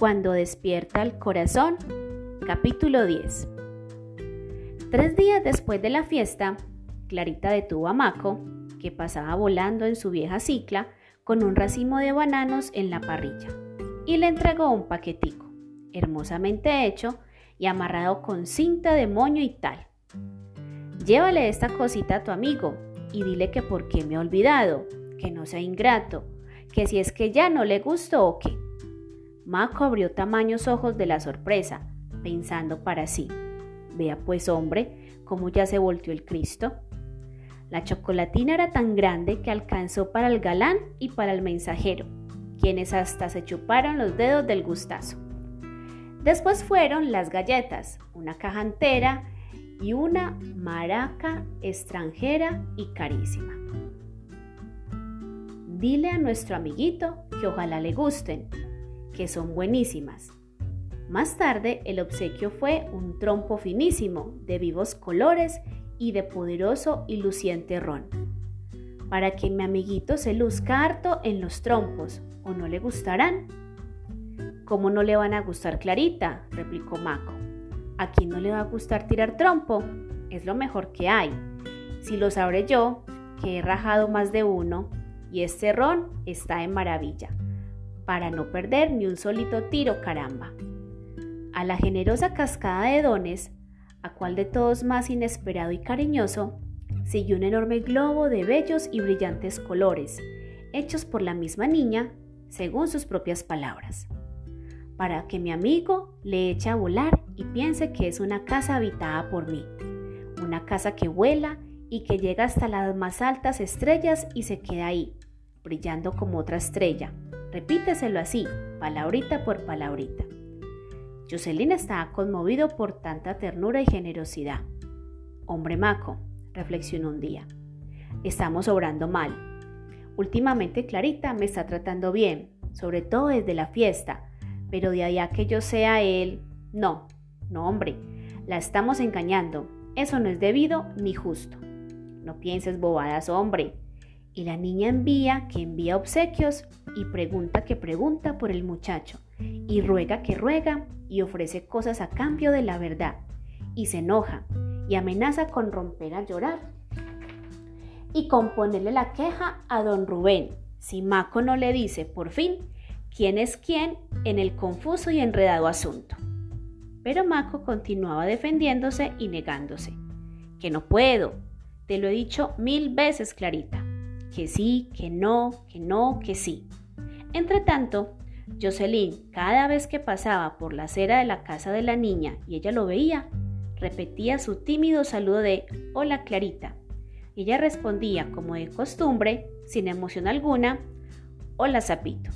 Cuando despierta el corazón, capítulo 10. Tres días después de la fiesta, Clarita detuvo a Maco, que pasaba volando en su vieja cicla con un racimo de bananos en la parrilla, y le entregó un paquetico, hermosamente hecho y amarrado con cinta de moño y tal. Llévale esta cosita a tu amigo y dile que por qué me ha olvidado, que no sea ingrato, que si es que ya no le gustó o qué. Maco abrió tamaños ojos de la sorpresa, pensando para sí. Vea pues, hombre, cómo ya se volteó el Cristo. La chocolatina era tan grande que alcanzó para el galán y para el mensajero, quienes hasta se chuparon los dedos del gustazo. Después fueron las galletas, una caja entera y una maraca extranjera y carísima. Dile a nuestro amiguito que ojalá le gusten, que son buenísimas. Más tarde el obsequio fue un trompo finísimo, de vivos colores y de poderoso y luciente ron. Para que mi amiguito se luzca harto en los trompos, ¿o no le gustarán? ¿Cómo no le van a gustar Clarita? replicó Maco. ¿A quién no le va a gustar tirar trompo? Es lo mejor que hay. Si lo sabré yo, que he rajado más de uno, y este ron está en maravilla, para no perder ni un solito tiro, caramba. A la generosa cascada de dones, a cual de todos más inesperado y cariñoso, siguió un enorme globo de bellos y brillantes colores, hechos por la misma niña, según sus propias palabras para que mi amigo le eche a volar y piense que es una casa habitada por mí. Una casa que vuela y que llega hasta las más altas estrellas y se queda ahí, brillando como otra estrella. Repíteselo así, palabrita por palabrita. Jocelyn estaba conmovido por tanta ternura y generosidad. Hombre maco, reflexionó un día. Estamos obrando mal. Últimamente Clarita me está tratando bien, sobre todo desde la fiesta, pero de allá que yo sea él, no, no hombre, la estamos engañando, eso no es debido ni justo. No pienses bobadas, hombre. Y la niña envía que envía obsequios y pregunta que pregunta por el muchacho, y ruega que ruega y ofrece cosas a cambio de la verdad, y se enoja y amenaza con romper a llorar y con ponerle la queja a don Rubén, si Maco no le dice por fin quién es quién en el confuso y enredado asunto. Pero Mako continuaba defendiéndose y negándose. Que no puedo. Te lo he dicho mil veces, Clarita. Que sí, que no, que no, que sí. Entre tanto, Jocelyn, cada vez que pasaba por la acera de la casa de la niña y ella lo veía, repetía su tímido saludo de Hola Clarita. ella respondía como de costumbre, sin emoción alguna, Hola Zapito.